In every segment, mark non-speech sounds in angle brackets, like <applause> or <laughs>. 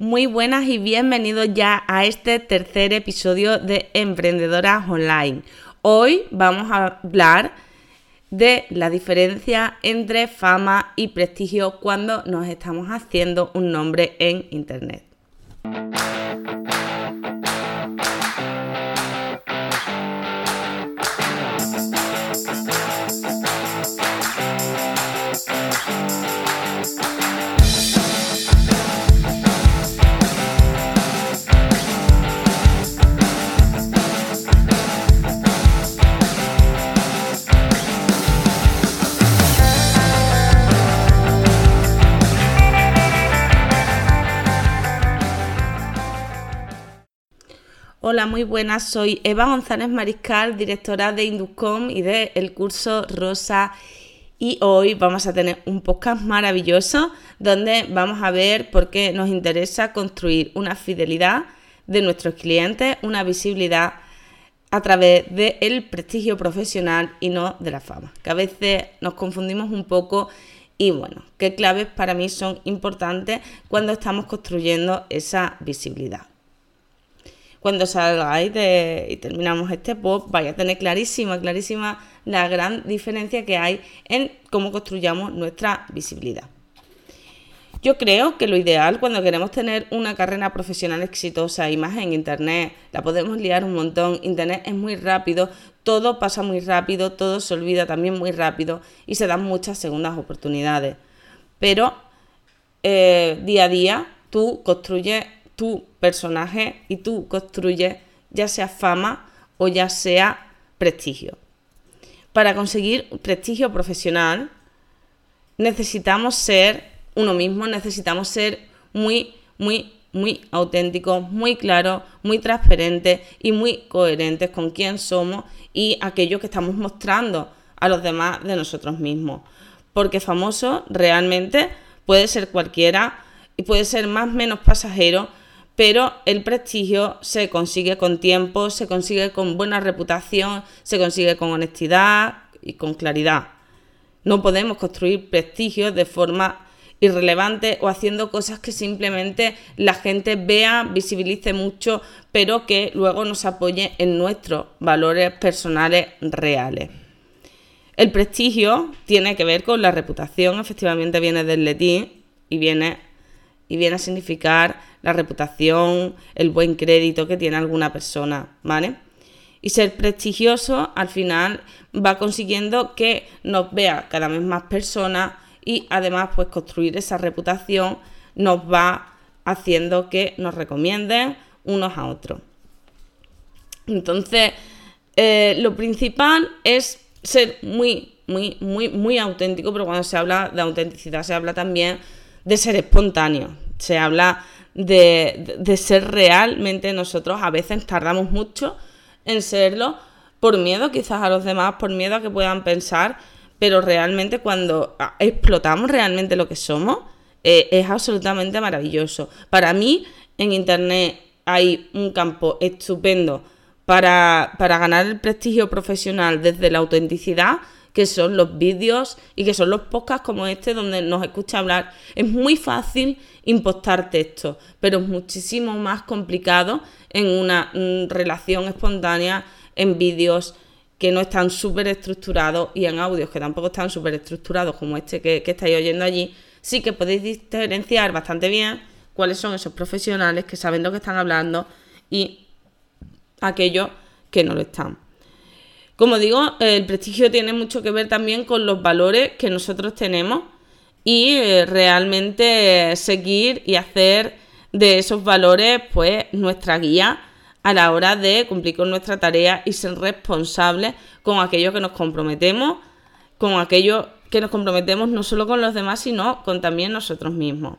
Muy buenas y bienvenidos ya a este tercer episodio de Emprendedoras Online. Hoy vamos a hablar de la diferencia entre fama y prestigio cuando nos estamos haciendo un nombre en Internet. Hola, muy buenas. Soy Eva González Mariscal, directora de Induscom y del el curso Rosa. Y hoy vamos a tener un podcast maravilloso donde vamos a ver por qué nos interesa construir una fidelidad de nuestros clientes, una visibilidad a través del prestigio profesional y no de la fama. Que a veces nos confundimos un poco y bueno, qué claves para mí son importantes cuando estamos construyendo esa visibilidad cuando salgáis y terminamos este post, vais a tener clarísima, clarísima la gran diferencia que hay en cómo construyamos nuestra visibilidad. Yo creo que lo ideal cuando queremos tener una carrera profesional exitosa y más en Internet, la podemos liar un montón, Internet es muy rápido, todo pasa muy rápido, todo se olvida también muy rápido y se dan muchas segundas oportunidades. Pero eh, día a día tú construyes tu personaje y tú construyes ya sea fama o ya sea prestigio. Para conseguir prestigio profesional necesitamos ser uno mismo, necesitamos ser muy, muy, muy auténticos, muy claros, muy transparentes y muy coherentes con quién somos y aquello que estamos mostrando a los demás de nosotros mismos. Porque famoso realmente puede ser cualquiera y puede ser más o menos pasajero, pero el prestigio se consigue con tiempo, se consigue con buena reputación, se consigue con honestidad y con claridad. No podemos construir prestigio de forma irrelevante o haciendo cosas que simplemente la gente vea, visibilice mucho, pero que luego nos apoye en nuestros valores personales reales. El prestigio tiene que ver con la reputación, efectivamente viene del latín y viene, y viene a significar la reputación, el buen crédito que tiene alguna persona, ¿vale? Y ser prestigioso al final va consiguiendo que nos vea cada vez más personas y además pues construir esa reputación nos va haciendo que nos recomienden unos a otros. Entonces, eh, lo principal es ser muy, muy, muy, muy auténtico, pero cuando se habla de autenticidad se habla también de ser espontáneo. Se habla de, ser realmente nosotros. A veces tardamos mucho en serlo por miedo quizás a los demás, por miedo a que puedan pensar, pero realmente cuando explotamos realmente lo que somos, eh, es absolutamente maravilloso. Para mí, en Internet hay un campo estupendo para, para ganar el prestigio profesional desde la autenticidad, que son los vídeos y que son los podcasts como este donde nos escucha hablar. Es muy fácil impostar texto, pero es muchísimo más complicado en una mm, relación espontánea en vídeos que no están súper estructurados y en audios que tampoco están súper estructurados como este que, que estáis oyendo allí, sí que podéis diferenciar bastante bien cuáles son esos profesionales que saben lo que están hablando y aquellos que no lo están. Como digo, el prestigio tiene mucho que ver también con los valores que nosotros tenemos y eh, realmente seguir y hacer de esos valores pues nuestra guía a la hora de cumplir con nuestra tarea y ser responsables con aquello que nos comprometemos, con aquello que nos comprometemos no solo con los demás, sino con también nosotros mismos.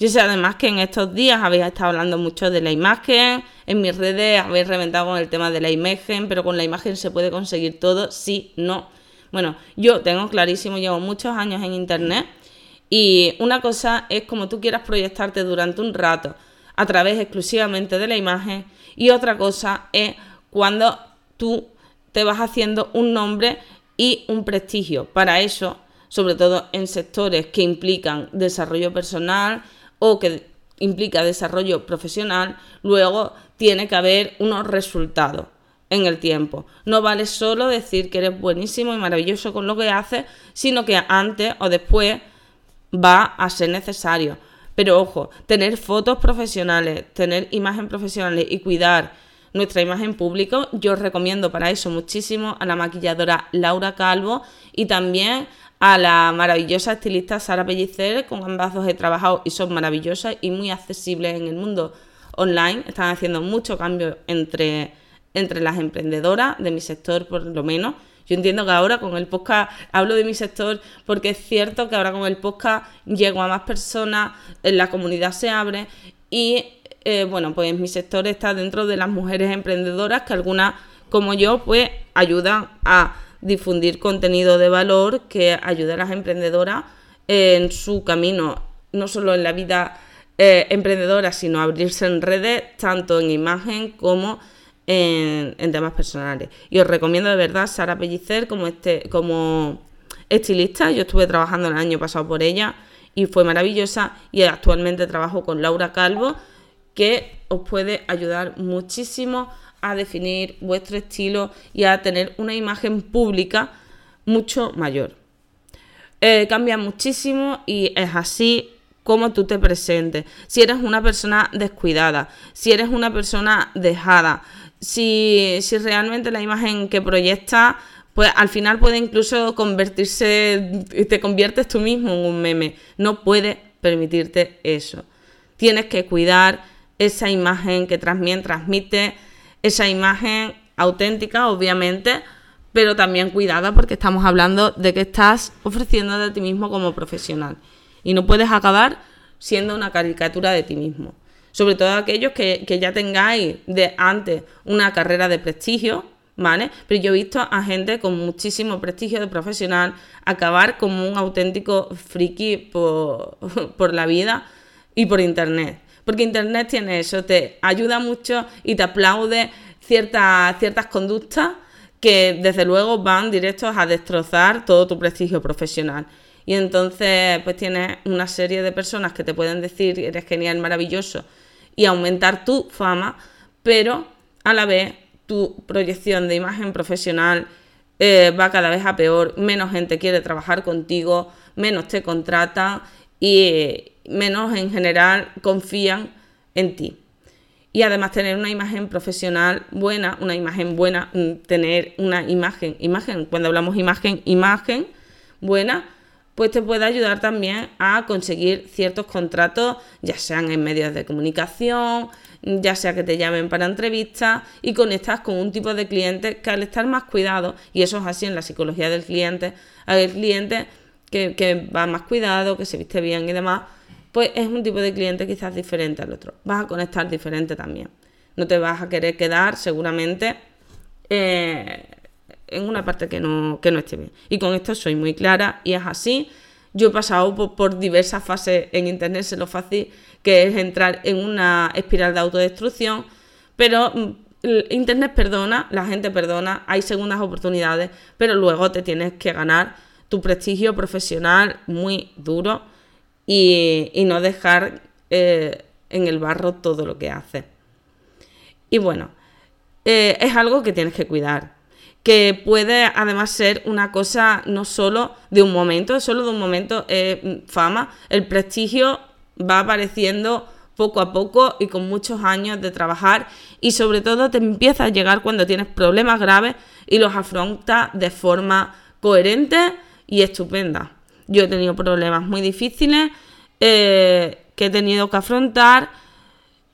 Yo sé además que en estos días habéis estado hablando mucho de la imagen, en mis redes habéis reventado con el tema de la imagen, pero con la imagen se puede conseguir todo, sí, no. Bueno, yo tengo clarísimo, llevo muchos años en Internet y una cosa es como tú quieras proyectarte durante un rato a través exclusivamente de la imagen y otra cosa es cuando tú te vas haciendo un nombre y un prestigio. Para eso, sobre todo en sectores que implican desarrollo personal, o que implica desarrollo profesional, luego tiene que haber unos resultados en el tiempo. No vale solo decir que eres buenísimo y maravilloso con lo que haces, sino que antes o después va a ser necesario. Pero ojo, tener fotos profesionales, tener imagen profesionales y cuidar nuestra imagen pública, yo recomiendo para eso muchísimo a la maquilladora Laura Calvo y también a la maravillosa estilista Sara Pellicer, con ambas dos he trabajado y son maravillosas y muy accesibles en el mundo online. Están haciendo mucho cambio entre, entre las emprendedoras de mi sector, por lo menos. Yo entiendo que ahora con el podcast, hablo de mi sector porque es cierto que ahora con el podcast llego a más personas, la comunidad se abre y eh, bueno, pues mi sector está dentro de las mujeres emprendedoras que algunas como yo pues ayudan a difundir contenido de valor que ayude a las emprendedoras en su camino, no solo en la vida eh, emprendedora, sino abrirse en redes, tanto en imagen como en, temas personales. Y os recomiendo de verdad Sara Pellicer como, este, como estilista. Yo estuve trabajando el año pasado por ella y fue maravillosa. Y actualmente trabajo con Laura Calvo, que os puede ayudar muchísimo a definir vuestro estilo y a tener una imagen pública mucho mayor. Eh, cambia muchísimo y es así como tú te presentes. Si eres una persona descuidada, si eres una persona dejada, si, si realmente la imagen que proyectas, pues al final puede incluso convertirse, te conviertes tú mismo en un meme. No puedes permitirte eso. Tienes que cuidar esa imagen que también transmite, esa imagen auténtica, obviamente, pero también cuidada porque estamos hablando de que estás ofreciendo de ti mismo como profesional. Y no puedes acabar siendo una caricatura de ti mismo sobre todo aquellos que, ya tengáis de antes una carrera de prestigio, ¿vale? Pero yo he visto a gente con muchísimo prestigio de profesional acabar como un auténtico friki por, <laughs> por la vida y por internet. Porque internet tiene eso, te ayuda mucho y te aplaude ciertas, ciertas conductas que desde luego van directos a destrozar todo tu prestigio profesional. Y entonces pues tienes una serie de personas que te pueden decir eres genial, maravilloso, y aumentar tu fama, pero a la vez tu proyección de imagen profesional eh, va cada vez a peor, menos gente quiere trabajar contigo, menos te contratan y menos en general confían en ti. Y además tener una imagen profesional buena, una imagen buena, mm, tener una imagen, imagen, cuando hablamos imagen, imagen buena, pues te puede ayudar también a conseguir ciertos contratos, ya sean en medios de comunicación, ya sea que te llamen para entrevistas y conectas con un tipo de cliente que al estar más cuidado, y eso es así en la psicología del cliente, al cliente que, va más cuidado, que se viste bien y demás, pues es un tipo de cliente quizás diferente al otro. Vas a conectar diferente también. No te vas a querer quedar seguramente eh, en una parte que no, que no esté bien. Y con esto soy muy clara y es así. Yo he pasado por, diversas fases en Internet, sé lo fácil que es entrar en una espiral de autodestrucción, pero mm, Internet perdona, la gente perdona, hay segundas oportunidades, pero luego te tienes que ganar tu prestigio profesional muy duro y, no dejar eh, en el barro todo lo que haces. Y bueno, eh, es algo que tienes que cuidar que puede además ser una cosa no solo de un momento, solo de un momento eh, fama, el prestigio va apareciendo poco a poco y con muchos años de trabajar y sobre todo te empieza a llegar cuando tienes problemas graves y los afrontas de forma coherente y estupenda. Yo he tenido problemas muy difíciles eh, que he tenido que afrontar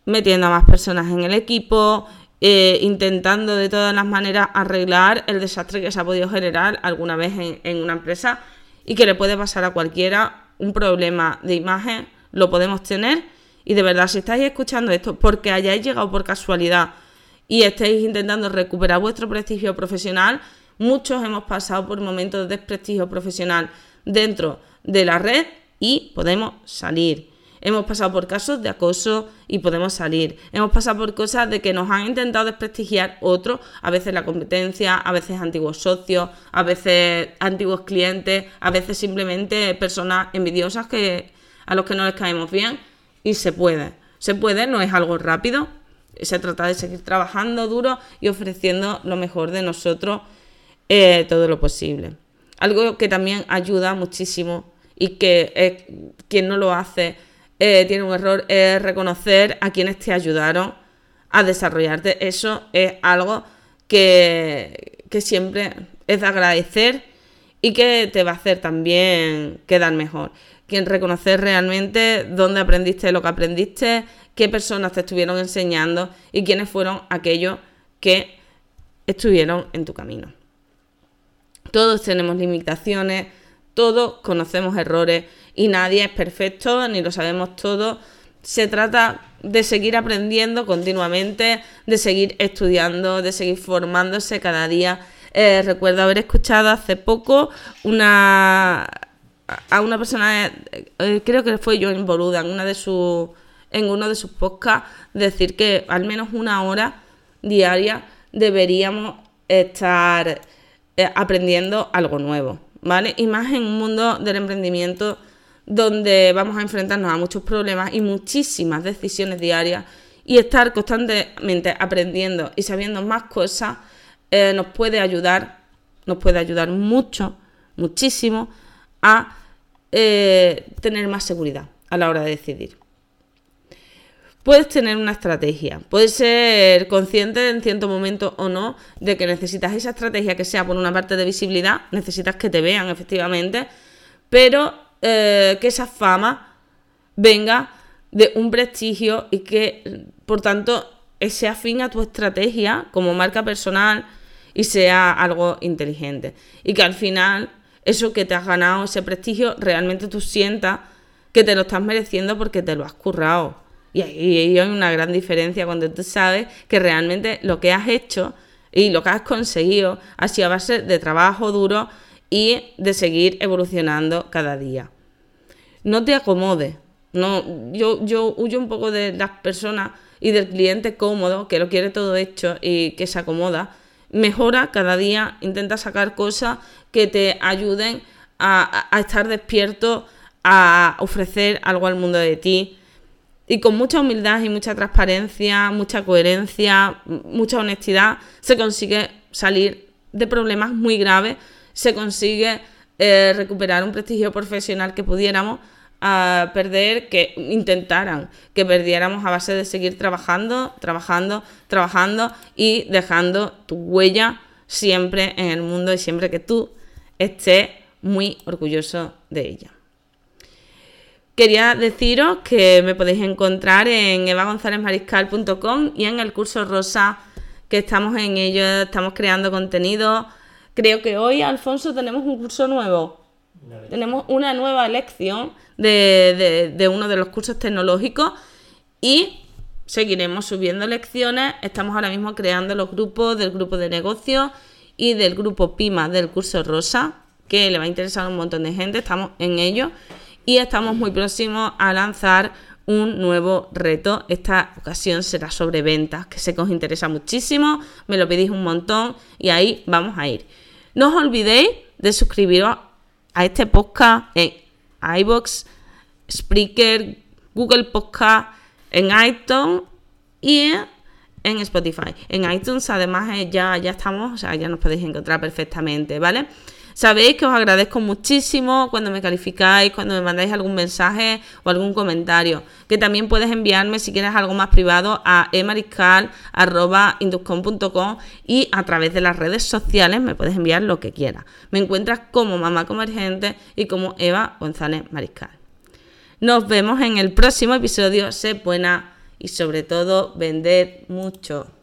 metiendo a más personas en el equipo, eh, intentando de todas las maneras arreglar el desastre que se ha podido generar alguna vez en, una empresa y que le puede pasar a cualquiera. Un problema de imagen lo podemos tener y de verdad si estáis escuchando esto porque hayáis llegado por casualidad y estáis intentando recuperar vuestro prestigio profesional, muchos hemos pasado por momentos de desprestigio profesional dentro de la red y podemos salir. Hemos pasado por casos de acoso y podemos salir. Hemos pasado por cosas de que nos han intentado desprestigiar otros, a veces la competencia, a veces antiguos socios, a veces antiguos clientes, a veces simplemente personas envidiosas que, a los que no les caemos bien. y se puede. Se puede, no es algo rápido. Se trata de seguir trabajando duro y ofreciendo lo mejor de nosotros todo lo posible. Algo que también ayuda muchísimo y que quien no lo hace eh, tiene un error es reconocer a quienes te ayudaron a desarrollarte. Eso es algo que, que siempre es de agradecer y que te va a hacer también quedar mejor. Quien reconocer realmente dónde aprendiste lo que aprendiste, qué personas te estuvieron enseñando y quiénes fueron aquellos que estuvieron en tu camino. Todos tenemos limitaciones, todos conocemos errores y nadie es perfecto ni lo sabemos todo. Se trata de seguir aprendiendo continuamente, de seguir estudiando, de seguir formándose cada día. Eh, recuerdo haber escuchado hace poco una a una persona, eh, creo que fue yo en Boluda, en una de en uno de sus podcasts, decir que al menos una hora diaria deberíamos estar aprendiendo algo nuevo, ¿vale? Y más en un mundo del emprendimiento donde vamos a enfrentarnos a muchos problemas y muchísimas decisiones diarias y estar constantemente aprendiendo y sabiendo más cosas eh, nos puede ayudar, nos puede ayudar mucho, muchísimo a eh, tener más seguridad a la hora de decidir. Puedes tener una estrategia, puedes ser consciente en cierto momento o no de que necesitas esa estrategia que sea por una parte de visibilidad, necesitas que te vean efectivamente, pero eh, que esa fama venga de un prestigio y que por tanto sea afín a tu estrategia como marca personal y sea algo inteligente. Y que al final eso que te has ganado, ese prestigio, realmente tú sientas que te lo estás mereciendo porque te lo has currado y ahí hay una gran diferencia cuando tú sabes que realmente lo que has hecho y lo que has conseguido ha sido a base de trabajo duro y de seguir evolucionando cada día. No te acomodes. No, yo, yo huyo un poco de las personas y del cliente cómodo, que lo quiere todo hecho y que se acomoda. Mejora cada día, intenta sacar cosas que te ayuden a, a estar despierto, a ofrecer algo al mundo de ti, y con mucha humildad y mucha transparencia, mucha coherencia, mucha honestidad, se consigue salir de problemas muy graves, se consigue eh, recuperar un prestigio profesional que pudiéramos ah, perder, que intentaran que perdiéramos a base de seguir trabajando, trabajando, trabajando y dejando tu huella siempre en el mundo y siempre que tú estés muy orgulloso de ella. Quería deciros que me podéis encontrar en evagonzalezmariscal.com y en el curso rosa que estamos en ello, estamos creando contenido. Creo que hoy, Alfonso, tenemos un curso nuevo. Tenemos una nueva lección de, de uno de los cursos tecnológicos y seguiremos subiendo lecciones. Estamos ahora mismo creando los grupos del grupo de negocios y del grupo PIMA del curso rosa, que le va a interesar a un montón de gente. Estamos en ello y estamos muy próximos a lanzar un nuevo reto. Esta ocasión será sobre ventas, que sé que os interesa muchísimo, me lo pedís un montón y ahí vamos a ir. No os olvidéis de suscribiros a este podcast en iBox, Spreaker, Google Podcast, en iTunes y en Spotify. En iTunes además eh, ya, ya estamos, o sea, ya nos podéis encontrar perfectamente, ¿vale? Sabéis que os agradezco muchísimo cuando me calificáis, cuando me mandáis algún mensaje o algún comentario. Que también puedes enviarme si quieres algo más privado a emariscal.induscom.com y a través de las redes sociales me puedes enviar lo que quieras. Me encuentras como Mamá Convergente y como Eva González Mariscal. Nos vemos en el próximo episodio. Sé buena y sobre todo vender mucho.